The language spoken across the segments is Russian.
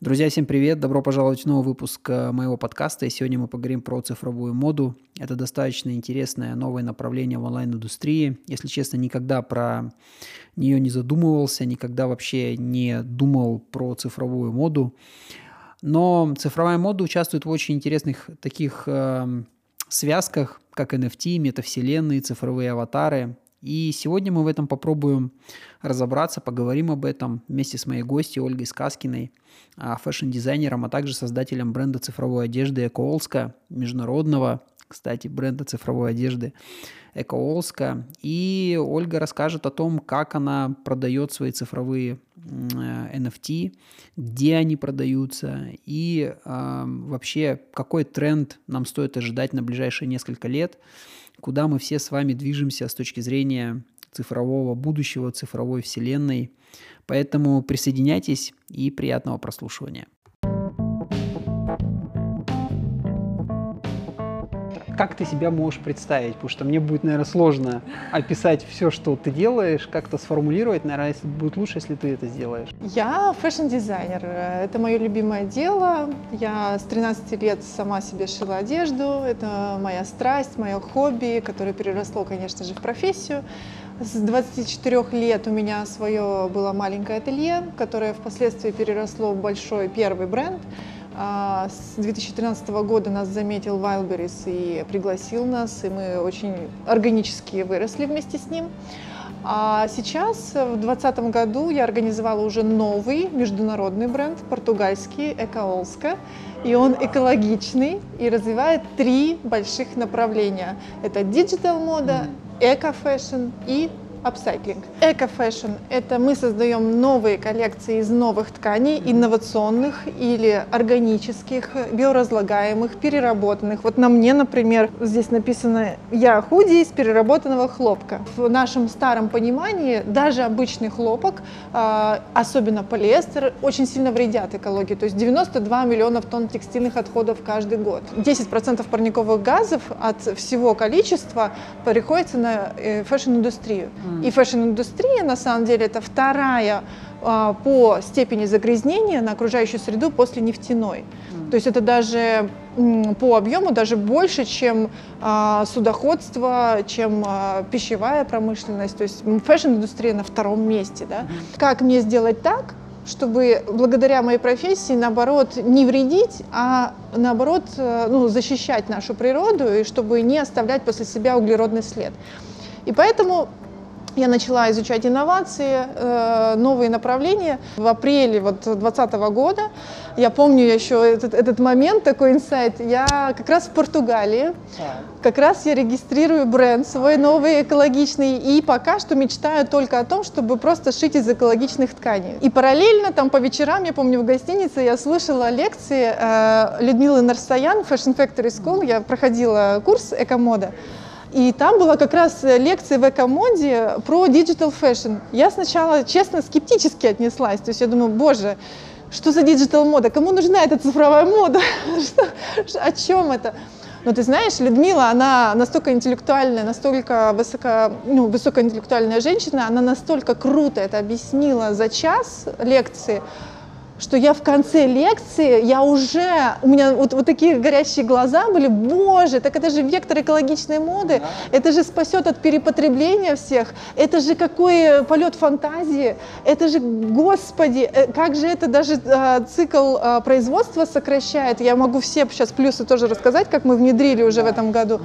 Друзья, всем привет! Добро пожаловать в новый выпуск э, моего подкаста. И сегодня мы поговорим про цифровую моду. Это достаточно интересное новое направление в онлайн-индустрии. Если честно, никогда про нее не задумывался, никогда вообще не думал про цифровую моду. Но цифровая мода участвует в очень интересных таких э, связках, как NFT, метавселенные, цифровые аватары. И сегодня мы в этом попробуем разобраться, поговорим об этом вместе с моей гостью Ольгой Сказкиной, а, fashion-дизайнером, а также создателем бренда цифровой одежды Ecoolska, международного, кстати, бренда цифровой одежды Ecoolska. И Ольга расскажет о том, как она продает свои цифровые NFT, где они продаются и э, вообще какой тренд нам стоит ожидать на ближайшие несколько лет – куда мы все с вами движемся с точки зрения цифрового будущего, цифровой вселенной. Поэтому присоединяйтесь и приятного прослушивания. Как ты себя можешь представить? Потому что мне будет, наверное, сложно описать все, что ты делаешь, как-то сформулировать. Наверное, будет лучше, если ты это сделаешь. Я fashion-дизайнер. Это мое любимое дело. Я с 13 лет сама себе шила одежду. Это моя страсть, мое хобби, которое переросло, конечно же, в профессию. С 24 лет у меня свое было маленькое ателье, которое впоследствии переросло в большой первый бренд. А, с 2013 года нас заметил Wildberries и пригласил нас, и мы очень органически выросли вместе с ним. А сейчас, в 2020 году, я организовала уже новый международный бренд, португальский Экоолска. И он экологичный и развивает три больших направления. Это digital мода, eco-fashion и Upcycling. Eco-fashion – это мы создаем новые коллекции из новых тканей, инновационных или органических, биоразлагаемых, переработанных. Вот на мне, например, здесь написано «Я худи из переработанного хлопка». В нашем старом понимании даже обычный хлопок, а, особенно полиэстер, очень сильно вредят экологии. То есть 92 миллионов тонн текстильных отходов каждый год. 10% парниковых газов от всего количества приходится на э, И fashion-индустрия, на самом деле, это вторая а, по степени загрязнения на окружающую среду после нефтяной. То есть это даже по объему даже больше, чем а, судоходство, чем а, пищевая промышленность. То есть fashion-индустрия на втором месте. Да? Как мне сделать так, чтобы благодаря моей профессии, наоборот, не вредить, а наоборот, э, ну, защищать нашу природу и чтобы не оставлять после себя углеродный след. И поэтому я начала изучать инновации, э, новые направления. В апреле вот 2020 года, я помню еще этот, этот момент, такой инсайт, я как раз в Португалии, как раз я регистрирую бренд свой новый экологичный и пока что мечтаю только о том, чтобы просто шить из экологичных тканей. И параллельно там по вечерам, я помню, в гостинице я слышала лекции э, Людмилы Нарсаян, Fashion Factory School, я проходила курс экомода. И там была как раз лекция в Экомоде про digital fashion. Я сначала, честно, скептически отнеслась. То есть я думаю, боже, что за digital мода? Кому нужна эта цифровая мода? О чем это? Но ты знаешь, Людмила, она настолько интеллектуальная, настолько высоко, ну, высокоинтеллектуальная женщина, она настолько круто это объяснила за час лекции, что я в конце лекции, я уже, у меня вот, вот такие горящие глаза были, боже, так это же вектор экологичной моды, да. это же спасет от перепотребления всех, это же какой полет фантазии, это же, господи, э, как же это даже э, цикл э, производства сокращает, я могу все сейчас плюсы тоже рассказать, как мы внедрили уже да. в этом году.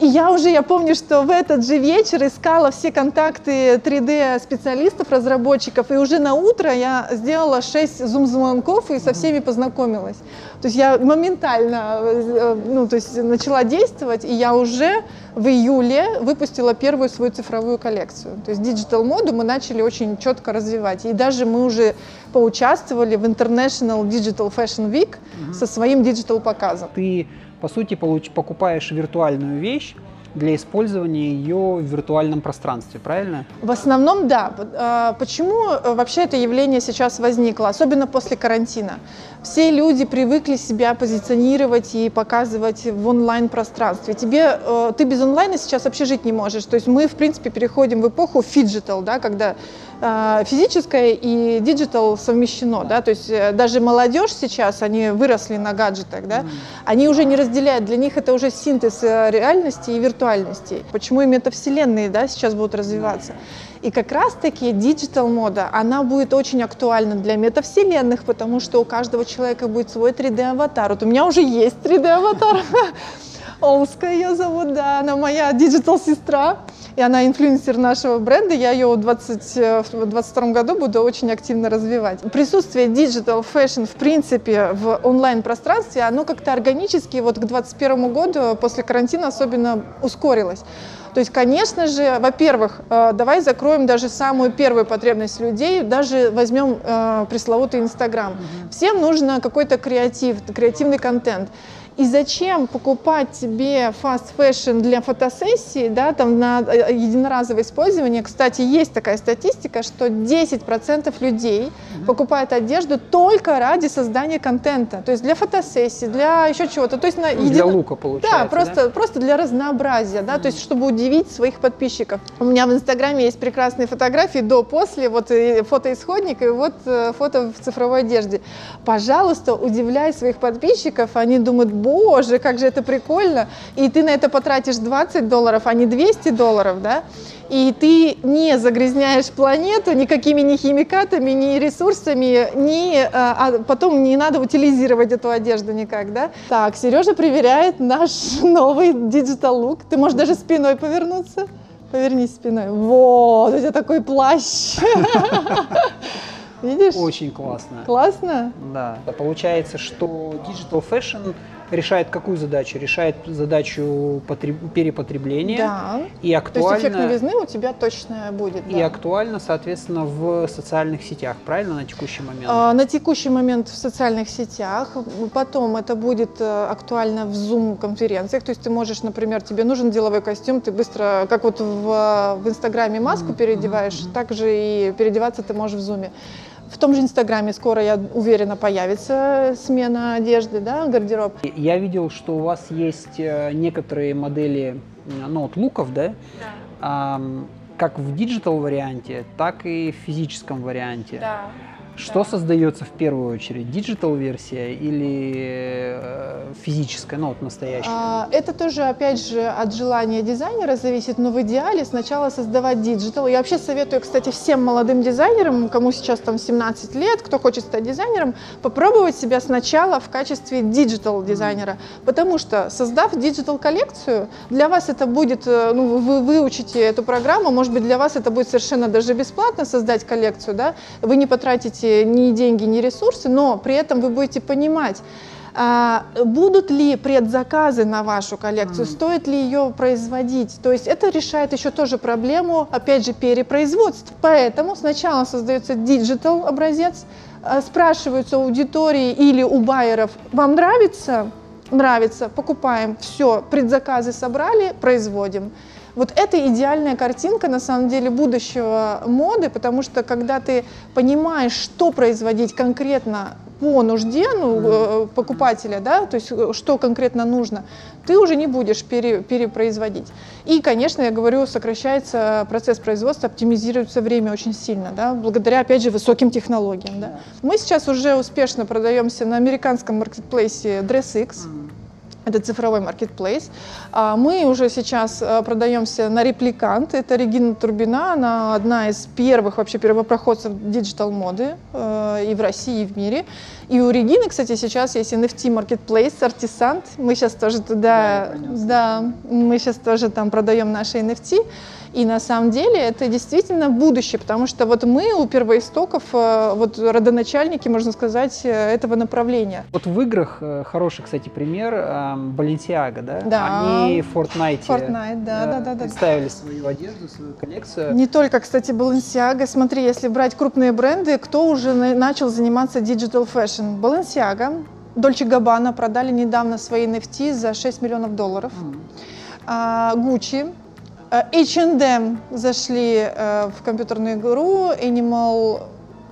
И я уже, я помню, что в этот же вечер искала все контакты 3D-специалистов, разработчиков, и уже на утро я сделала 6 зум-звонков и со всеми познакомилась. То есть я моментально э, ну, то есть начала действовать, и я уже в июле выпустила первую свою цифровую коллекцию. То есть digital моду мы начали очень четко развивать. И даже мы уже поучаствовали в International Digital Fashion Week со своим digital показом. Ты по сути, получ, покупаешь виртуальную вещь для использования ее в виртуальном пространстве, правильно? В основном, да. А, почему э, вообще это явление сейчас возникло, особенно после карантина? Все люди привыкли себя позиционировать и показывать в онлайн-пространстве. Тебе, э, ты без онлайна сейчас вообще жить не можешь. То есть мы, в принципе, переходим в эпоху phygital, да, когда физическое и диджитал совмещено, да, то есть э, даже молодежь сейчас, они выросли на гаджетах, да, они уже не разделяют, для них это уже синтез э, реальности и виртуальности. Почему и метавселенные, да, сейчас будут развиваться. И как раз-таки digital мода, она будет очень актуальна для метавселенных, потому что у каждого человека будет свой 3D-аватар. Вот у меня уже есть 3D-аватар. Олска ее зовут, да, она моя digital-сестра, и она инфлюенсер нашего бренда, я ее в 2022 году буду очень активно развивать. Присутствие digital fashion, в принципе, в онлайн-пространстве, оно как-то органически вот к 2021 году после карантина особенно ускорилось. То есть, конечно же, во-первых, э, давай закроем даже самую первую потребность людей, даже возьмем э, пресловутый Инстаграм. Всем нужно какой-то креатив, креативный контент. И зачем покупать себе fast fashion для фотосессии, да, там на э, единоразовое использование? Кстати, есть такая статистика, что 10% людей mm-hmm. покупают одежду только ради создания контента, то есть для фотосессии, для еще чего-то. То есть на ну, един... Для лука получается, Да, просто, да? просто для разнообразия, да, mm-hmm. то есть чтобы удивить своих подписчиков. У меня в Инстаграме есть прекрасные фотографии до-после, вот фотоисходник и вот э, фото в цифровой одежде. Пожалуйста, удивляй своих подписчиков, они думают, боже, как же это прикольно, и ты на это потратишь 20 долларов, а не 200 долларов, да, и ты не загрязняешь планету никакими ни химикатами, ни ресурсами, ни, а, а потом не надо утилизировать эту одежду никак, да. Так, Сережа проверяет наш новый digital лук. Ты можешь даже спиной повернуться. Повернись спиной. Вот, у тебя такой плащ. Видишь? Очень классно. Классно? Да. Получается, что digital fashion решает какую задачу? Решает задачу потреб... перепотребления. Да. И актуально... То есть эффект новизны у тебя точно будет. И да. актуально, соответственно, в социальных сетях, правильно, на текущий момент? А, на текущий момент в социальных сетях. Потом это будет э, актуально в Zoom-конференциях. То есть ты можешь, например, тебе нужен деловой костюм, ты быстро, как вот в, в Инстаграме маску mm-hmm. переодеваешь, mm-hmm. так же и переодеваться ты можешь в Zoom. В том же Инстаграме скоро, я уверена, появится смена одежды, да, гардероб. Я видел, что у вас есть э, некоторые модели, ну, от луков, да? Да. как в digital варианте, так и в физическом варианте. Да. Что да. создается в первую очередь? Digital версия или э, физическая, ну вот настоящая? А, это тоже, опять же, от желания дизайнера зависит, но в идеале сначала создавать digital. Я вообще советую, кстати, всем молодым дизайнерам, кому сейчас там 17 лет, кто хочет стать дизайнером, попробовать себя сначала в качестве digital дизайнера, потому что создав digital коллекцию, для вас это будет, э, ну, вы выучите эту программу, может быть, для вас это будет совершенно даже бесплатно создать коллекцию, да, вы не потратите ни деньги, ни ресурсы, но при этом вы будете понимать, а, будут ли предзаказы на вашу коллекцию, стоит ли ее производить. То есть это решает еще тоже проблему, опять же, перепроизводств. Поэтому сначала создается digital образец, а, спрашиваются аудитории или у байеров, вам нравится? Нравится, покупаем, все, предзаказы собрали, производим. Вот это идеальная картинка, на самом деле, будущего моды, потому что когда ты понимаешь, что производить конкретно по нужде ну, э, покупателя, да, то есть э, что конкретно нужно, ты уже не будешь пере, перепроизводить. И, конечно, я говорю, сокращается процесс производства, оптимизируется время очень сильно, да, благодаря, опять же, высоким технологиям. Да. Мы сейчас уже успешно продаемся на американском маркетплейсе DressX. Это цифровой маркетплейс. А, мы уже сейчас э, продаемся на репликант. Это Регина Турбина. Она одна из первых вообще первопроходцев digital моды э, и в России, и в мире. И у Регины, кстати, сейчас есть NFT маркетплейс, Artisant. Мы сейчас тоже туда, да, да мы сейчас тоже там продаем наши NFT. И на самом деле это действительно будущее, потому что вот мы у первоистоков, э, вот родоначальники, можно сказать, э, этого направления. Вот в играх э, хороший, кстати, пример Balenciaga, да? Да. Они в Fortnite, Fortnite да, да, да, да, представили да. свою одежду, свою коллекцию. Не только, кстати, Balenciaga. Смотри, если брать крупные бренды, кто уже начал заниматься digital fashion? Balenciaga, Dolce Gabbana продали недавно свои NFT за 6 миллионов долларов. Mm. Gucci H&M зашли э, в компьютерную игру Animal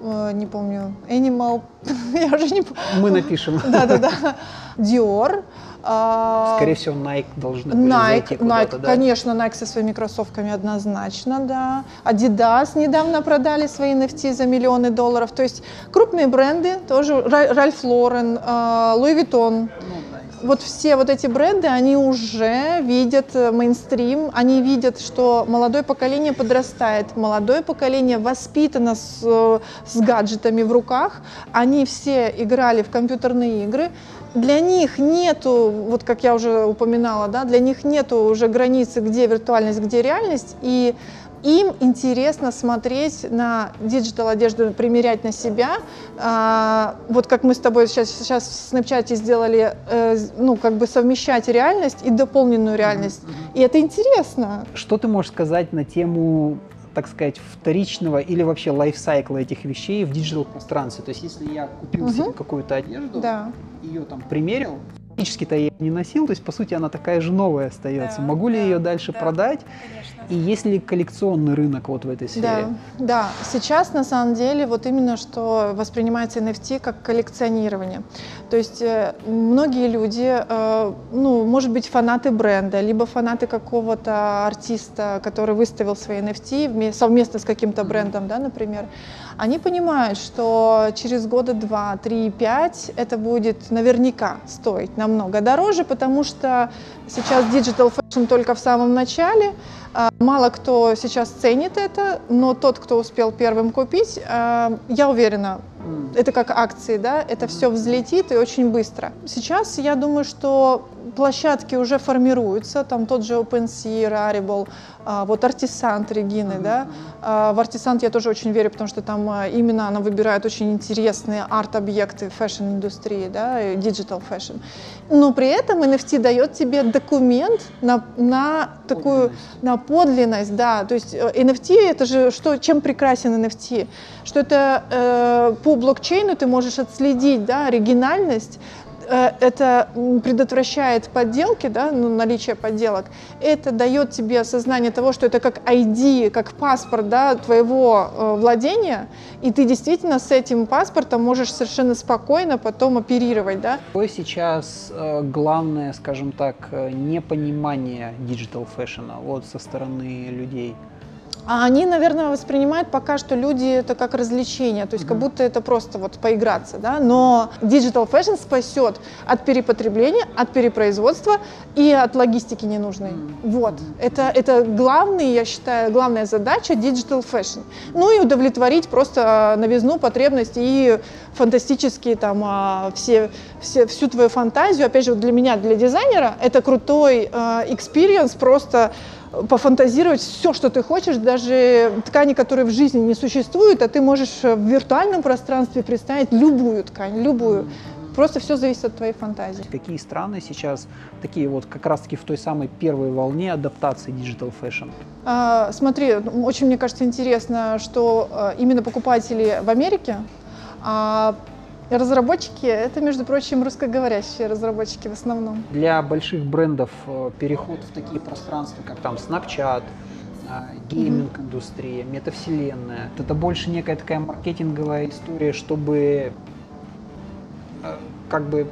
э, не помню, Animal, я уже не помню. Мы напишем. Да-да-да. Dior. Скорее всего, Nike должны были Nike, зайти Nike, да? конечно, Nike со своими кроссовками однозначно, да. Adidas недавно продали свои NFT за миллионы долларов. То есть крупные бренды, тоже Ральф Лорен, Луи Виттон. Вот все вот эти бренды, они уже видят э, мейнстрим, они видят, что молодое поколение подрастает, молодое поколение воспитано с, э, с гаджетами в руках, они все играли в компьютерные игры, для них нету, вот как я уже упоминала, да, для них нету уже границы, где виртуальность, где реальность, и им интересно смотреть на digital одежду, примерять на себя. А, вот как мы с тобой сейчас, сейчас в Snapchat сделали, э, ну, как бы совмещать реальность и дополненную реальность. И это интересно. Что ты можешь сказать на тему так сказать, вторичного или вообще lifecycle -а этих вещей в digital пространстве. То есть, если я купил угу. себе какую-то одежду, да. ее там примерил, фактически-то я не носил, то есть, по сути, она такая же новая остается. Да, Могу ли да, ее дальше да, продать? Конечно. И есть ли коллекционный рынок вот в этой сфере? Да, да. Сейчас на самом деле вот именно что воспринимается NFT как коллекционирование. То есть э, многие люди, э, ну, может быть, фанаты бренда, либо фанаты какого-то артиста, который выставил свои NFT совместно с каким-то брендом, да, например, они понимают, что через года два, три, пять это будет наверняка стоить намного дороже, потому что сейчас digital fashion только в самом начале, Мало кто сейчас ценит это, но тот, кто успел первым купить, а, я уверена, это как акции, да, это все взлетит и очень быстро. Сейчас я думаю, что площадки уже формируются, там тот же OpenSea, Rarible, а, вот Artisant Регины, mm-hmm. да, а, в Artisant я тоже очень верю, потому что там а, именно она выбирает очень интересные арт-объекты fashion-индустрии, да, digital fashion. Но при этом NFT дает тебе документ на, на такую, на подлинность, да, то есть э, NFT это же что, чем прекрасен NFT, что это э, блокчейну ты можешь отследить, да, оригинальность, Э, это предотвращает подделки, да, ну, наличие подделок. Это дает тебе осознание того, что это как ID, как паспорт да, твоего э, владения, и ты действительно с этим паспортом можешь совершенно спокойно потом оперировать. Да? Какое сейчас э, главное, скажем так, непонимание digital fashion -а вот со стороны людей? А они, наверное, воспринимают пока что люди это как развлечение, то есть mm-hmm. как будто это просто вот поиграться, да. Но digital fashion спасет от перепотребления, от перепроизводства и от логистики ненужной. Mm-hmm. Вот. Это, это главный, я считаю, главная задача digital fashion. Ну и удовлетворить просто новизну, потребность и фантастические там а, все, все, всю твою фантазию. Опять же, для меня, для дизайнера, это крутой experience э, просто пофантазировать все, что ты хочешь, даже ткани, которые в жизни не существуют, а ты можешь в виртуальном пространстве представить любую ткань, любую. Просто все зависит от твоей фантазии. Какие страны сейчас такие вот как раз-таки в той самой первой волне адаптации digital fashion? А, смотри, очень мне кажется интересно, что а, именно покупатели в Америке а, Разработчики — это, между прочим, русскоговорящие разработчики в основном. Для больших брендов э, переход в такие пространства, как там Snapchat, э, гейминг-индустрия, метавселенная. Это больше некая такая маркетинговая история, чтобы э, как бы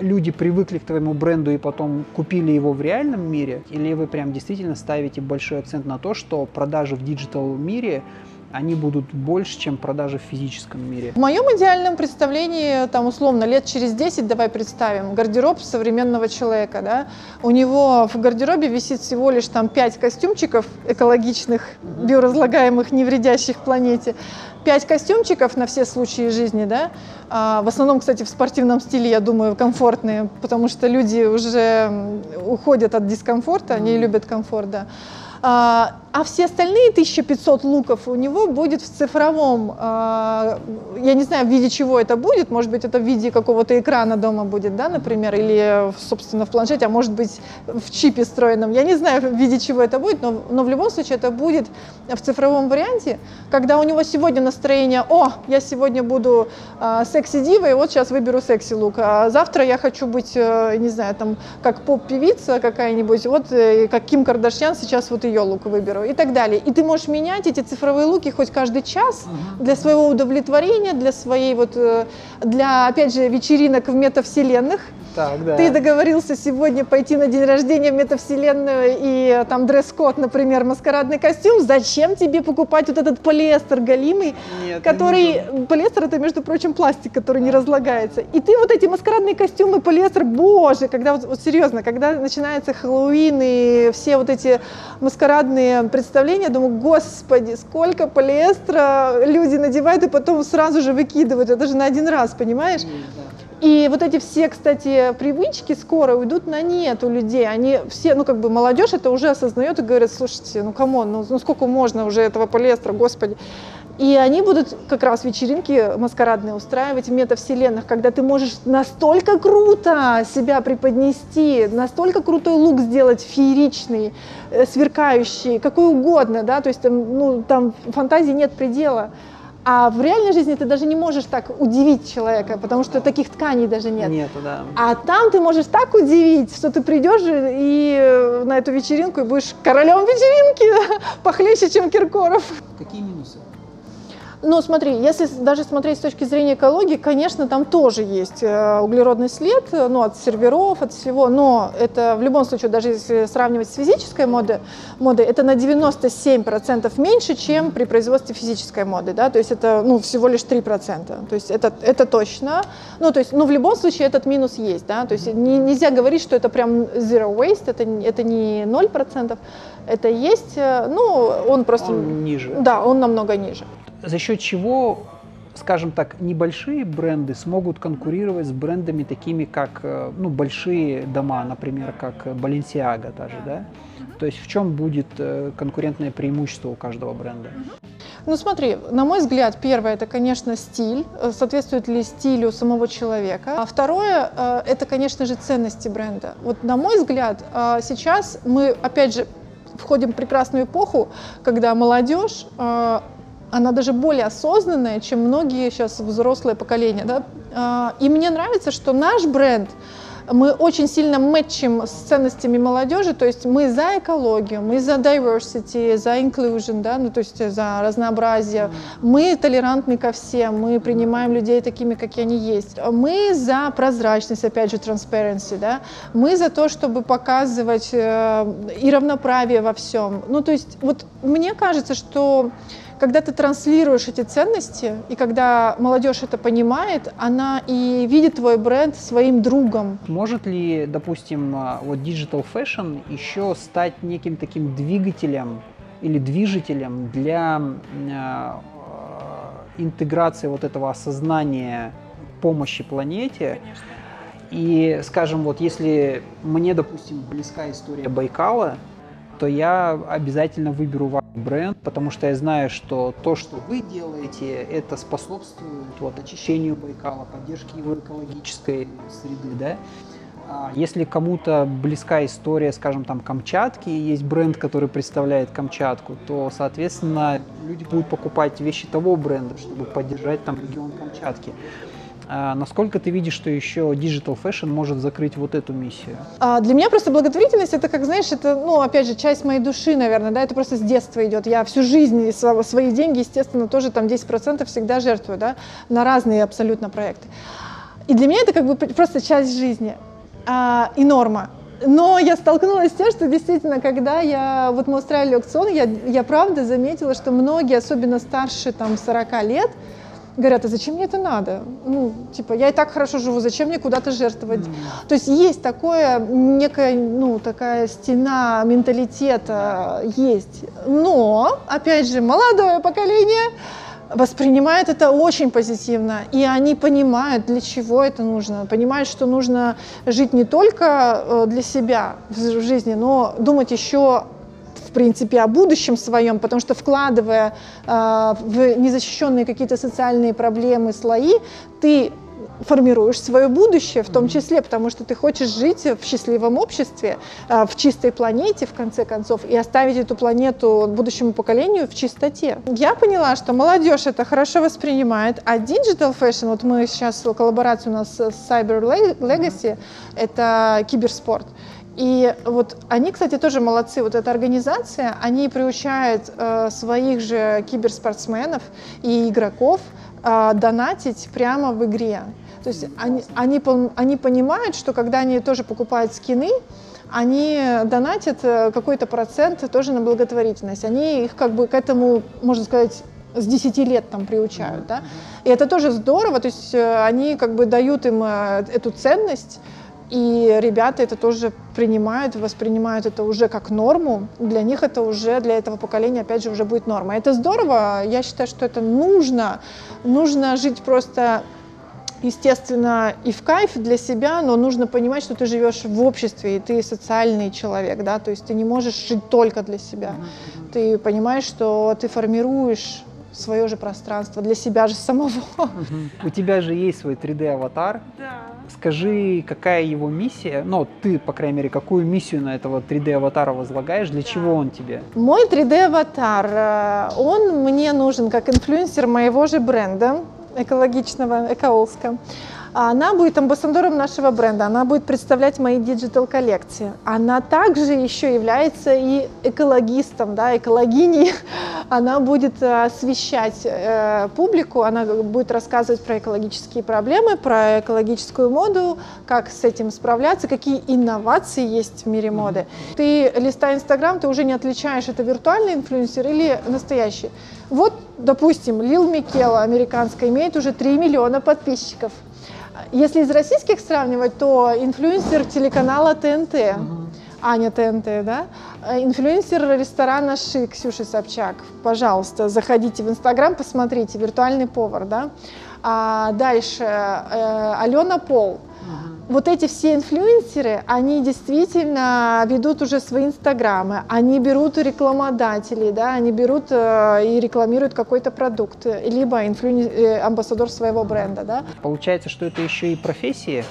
люди привыкли к твоему бренду и потом купили его в реальном мире? Или вы прям действительно ставите большой акцент на то, что продажи в digital мире они будут больше, чем продажи в физическом мире. В моем идеальном представлении, там условно, лет через 10, давай представим, гардероб современного человека, да, у него в гардеробе висит всего лишь там 5 костюмчиков экологичных, биоразлагаемых, не вредящих планете, 5 костюмчиков на все случаи жизни, да, а, в основном, кстати, в спортивном стиле, я думаю, комфортные, потому что люди уже уходят от дискомфорта, они любят комфорт, да. А, а все остальные 1500 луков у него будет в цифровом, а, я не знаю, в виде чего это будет, может быть, это в виде какого-то экрана дома будет, да, например, или, собственно, в планшете, а может быть, в чипе встроенном, я не знаю, в виде чего это будет, но, но в любом случае это будет в цифровом варианте, когда у него сегодня настроение, о, я сегодня буду а, секси-дивой, вот сейчас выберу секси-лук, а завтра я хочу быть, а, не знаю, там, как поп-певица какая-нибудь, вот э, как Ким Кардашьян, сейчас вот ее лук выберу и так далее. И ты можешь менять эти цифровые луки хоть каждый час для своего удовлетворения, для своей вот, э, для, опять же, вечеринок в метавселенных. Так, да. Ты договорился сегодня пойти на день рождения в метавселенную и э, там дресс-код, например, маскарадный костюм. Зачем тебе покупать вот этот полиэстер галимый, Нет, который... Полиэстер это, между прочим, пластик, который не разлагается. И ты вот эти маскарадные костюмы, полиэстер, боже, когда вот, вот серьезно, когда начинается Хэллоуин и все вот эти маскарадные представления, думаю, господи, сколько полиэстера люди надевают и потом сразу же выкидывают. Это же на один раз, понимаешь? И вот эти все, кстати, привычки скоро уйдут на нет у людей. Они все, ну как бы молодежь это уже осознает и говорит, слушайте, ну come on, ну, ну сколько можно уже этого полиэстера, господи. И они будут как раз вечеринки маскарадные устраивать в метавселенных, когда ты можешь настолько круто себя преподнести, настолько крутой лук сделать, фееричный, э, сверкающий, какой угодно, да, то есть там, ну, там фантазии нет предела. А в реальной жизни ты даже не можешь так удивить человека, потому что таких тканей даже нет. Нету, да. А там ты можешь так удивить, что ты придешь и на эту вечеринку и будешь королем вечеринки, похлеще, чем Киркоров. Какие минусы? Ну, смотри, если даже смотреть с точки зрения экологии, конечно, там тоже есть э, углеродный след, э, ну, от серверов, от всего, но это в любом случае, даже если сравнивать с физической модой, модой это на 97% меньше, чем при производстве физической моды, да, то есть это, ну, всего лишь 3%, то есть это, это точно, ну, то есть, ну, в любом случае этот минус есть, да, то есть не, нельзя говорить, что это прям zero waste, это, это не 0%, это есть, э, ну, он просто... Он ниже. Да, он намного ниже за счет чего, скажем так, небольшие бренды смогут конкурировать с брендами такими, как э, ну, большие дома, например, как Balenciaga даже, да? То есть в чем будет э, конкурентное преимущество у каждого бренда? Ну смотри, на мой взгляд, первое это, конечно, стиль, э, соответствует ли стилю самого человека. А второе это, конечно же, ценности бренда. Вот на мой взгляд, сейчас мы, опять же, входим в прекрасную эпоху, когда молодежь она даже более осознанная, чем многие сейчас взрослые поколения. Да? А, и мне нравится, что наш бренд, мы очень сильно мэтчим с ценностями молодежи, то есть мы за экологию, мы за diversity, за inclusion, да, ну то есть за разнообразие, мы толерантны ко всем, мы принимаем людей такими, какие они есть, мы за прозрачность, опять же, transparency, да, мы за то, чтобы показывать э, и равноправие во всем. Ну то есть вот мне кажется, что когда ты транслируешь эти ценности, и когда молодежь это понимает, она и видит твой бренд своим другом. Может ли, допустим, а, вот Digital Fashion еще стать неким таким двигателем или движителем для э, интеграции вот этого осознания помощи планете? Конечно. И, скажем, вот если мне, допустим, близка история Байкала, то я обязательно выберу ваш бренд, потому что я знаю, что то, что вы делаете, это способствует вот, очищению Байкала, поддержке его экологической среды, да. А если кому-то близка история, скажем, там, Камчатки, и есть бренд, который представляет Камчатку, то, соответственно, люди будут покупать вещи того бренда, чтобы поддержать там регион Камчатки. А насколько ты видишь, что еще Digital Fashion может закрыть вот эту миссию? А для меня просто благотворительность, это, как знаешь, это, ну, опять же, часть моей души, наверное, да, это просто с детства идет. Я всю жизнь свои деньги, естественно, тоже там 10% всегда жертвую, да, на разные абсолютно проекты. И для меня это как бы просто часть жизни а, и норма. Но я столкнулась с тем, что действительно, когда я, вот мы устраивали аукцион, я, я правда заметила, что многие, особенно старше там 40 лет, говорят, а зачем мне это надо? Ну, типа, я и так хорошо живу, зачем мне куда-то жертвовать? Mm. То есть есть такое, некая, ну, такая стена менталитета есть. Но, опять же, молодое поколение воспринимает это очень позитивно, и они понимают, для чего это нужно, понимают, что нужно жить не только э, для себя в жизни, но думать еще принципе, о будущем своем, потому что вкладывая э, в незащищенные какие-то социальные проблемы, слои, ты формируешь свое будущее в том числе, потому что ты хочешь жить в счастливом обществе, а, в чистой планете, в конце концов, и оставить эту планету будущему поколению в чистоте. Я поняла, что молодежь это хорошо воспринимает, а Digital Fashion, вот мы сейчас, коллаборация у нас с Cyber Legacy, это киберспорт. И вот они, кстати, тоже молодцы. Вот эта организация, они приучают э, своих же киберспортсменов и игроков э, донатить прямо в игре. То есть они, они, они понимают, что когда они тоже покупают скины, они донатят э, какой-то процент тоже на благотворительность. Они их как бы к этому, можно сказать, с 10 лет там приучают, да. И это тоже здорово, то есть э, они как бы дают им э, эту ценность, и ребята это тоже принимают, воспринимают это уже как норму. Для них это уже, для этого поколения, опять же, уже будет норма. Это здорово, я считаю, что это нужно. Нужно жить просто естественно, и в кайф для себя, но нужно понимать, что ты живешь в обществе, и ты социальный человек, да, то есть ты не можешь жить только для себя. Ты понимаешь, что ты формируешь свое же пространство для себя же самого. У тебя же есть свой 3D-аватар. Да. Скажи, какая его миссия? Ну, ты, по крайней мере, какую миссию на этого 3D-аватара возлагаешь? Для да. чего он тебе? Мой 3D-аватар, э, он мне нужен как инфлюенсер моего же бренда экологичного, экоLSKA. Она будет амбассадором нашего бренда, она будет представлять мои digital коллекции. Она также еще является и экологистом, да, экологиней. Она будет э, освещать э, публику, она будет рассказывать про экологические проблемы, про экологическую моду, как с этим справляться, какие инновации есть в мире моды. Ты листая Инстаграм, ты уже не отличаешь, это виртуальный инфлюенсер или настоящий. Вот, допустим, Лил Микела, американская, имеет уже 3 миллиона подписчиков. Если из российских сравнивать, то инфлюенсер телеканала ТНТ, угу. Аня ТНТ, да, инфлюенсер ресторана Шик, Ксюша Собчак. Пожалуйста, заходите в Инстаграм, посмотрите, виртуальный повар, да. А дальше э, Алена Пол, вот эти все инфлюенсеры, они действительно ведут уже свои инстаграмы, они берут рекламодателей, да, они берут э, и рекламируют какой-то продукт, либо инфлюен... э, амбассадор своего бренда, да. Получается, что это еще и профессии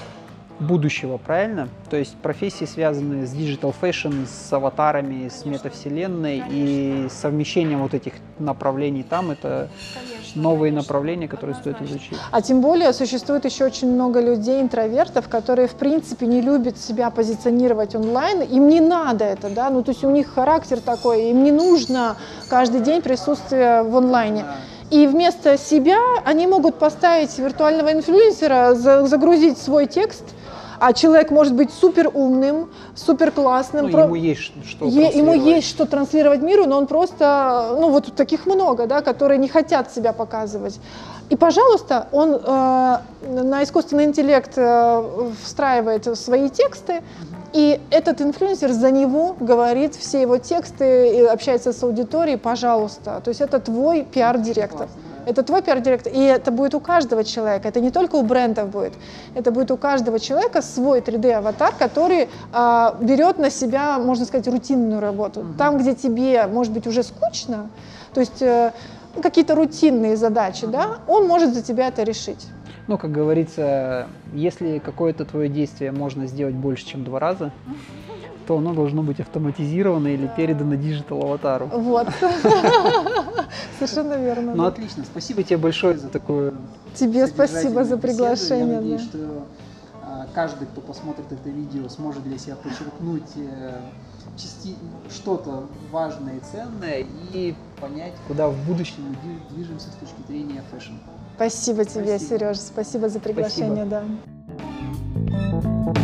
будущего, правильно? То есть профессии, связанные с digital fashion, с аватарами, с метавселенной Конечно. и совмещением вот этих направлений там, это Конечно. Новые направления, которые стоит изучить. А тем более существует еще очень много людей, интровертов, которые в принципе не любят себя позиционировать онлайн, им не надо это, да, ну то есть у них характер такой, им не нужно каждый день присутствие в онлайне. И вместо себя они могут поставить виртуального инфлюенсера, загрузить свой текст – а человек может быть супер умным, супер классным. Ну, про... Ему есть что е- Ему есть что транслировать миру, но он просто, ну вот таких много, да, которые не хотят себя показывать. И, пожалуйста, он э, на искусственный интеллект э, встраивает свои тексты, и этот инфлюенсер за него говорит все его тексты и общается с аудиторией, пожалуйста. То есть это твой пиар-директор. Это твой пиар-директор, и это будет у каждого человека, это не только у брендов будет, это будет у каждого человека свой 3D-аватар, который а, берет на себя, можно сказать, рутинную работу. Угу. Там, где тебе, может быть, уже скучно, то есть э, какие-то рутинные задачи, да, он может за тебя это решить. Ну, как говорится, если какое-то твое действие можно сделать больше, чем два раза, то оно должно быть автоматизировано или передано digital аватару. Вот. Совершенно верно. Ну, отлично. Спасибо тебе большое за такое Тебе спасибо за приглашение. Я надеюсь, что а, каждый, кто посмотрит это видео, сможет для себя подчеркнуть э, что-то важное и ценное и понять, куда в будущем мы движемся с точки зрения fashion. Спасибо тебе, спасибо. Сереж, спасибо за приглашение, спасибо. да.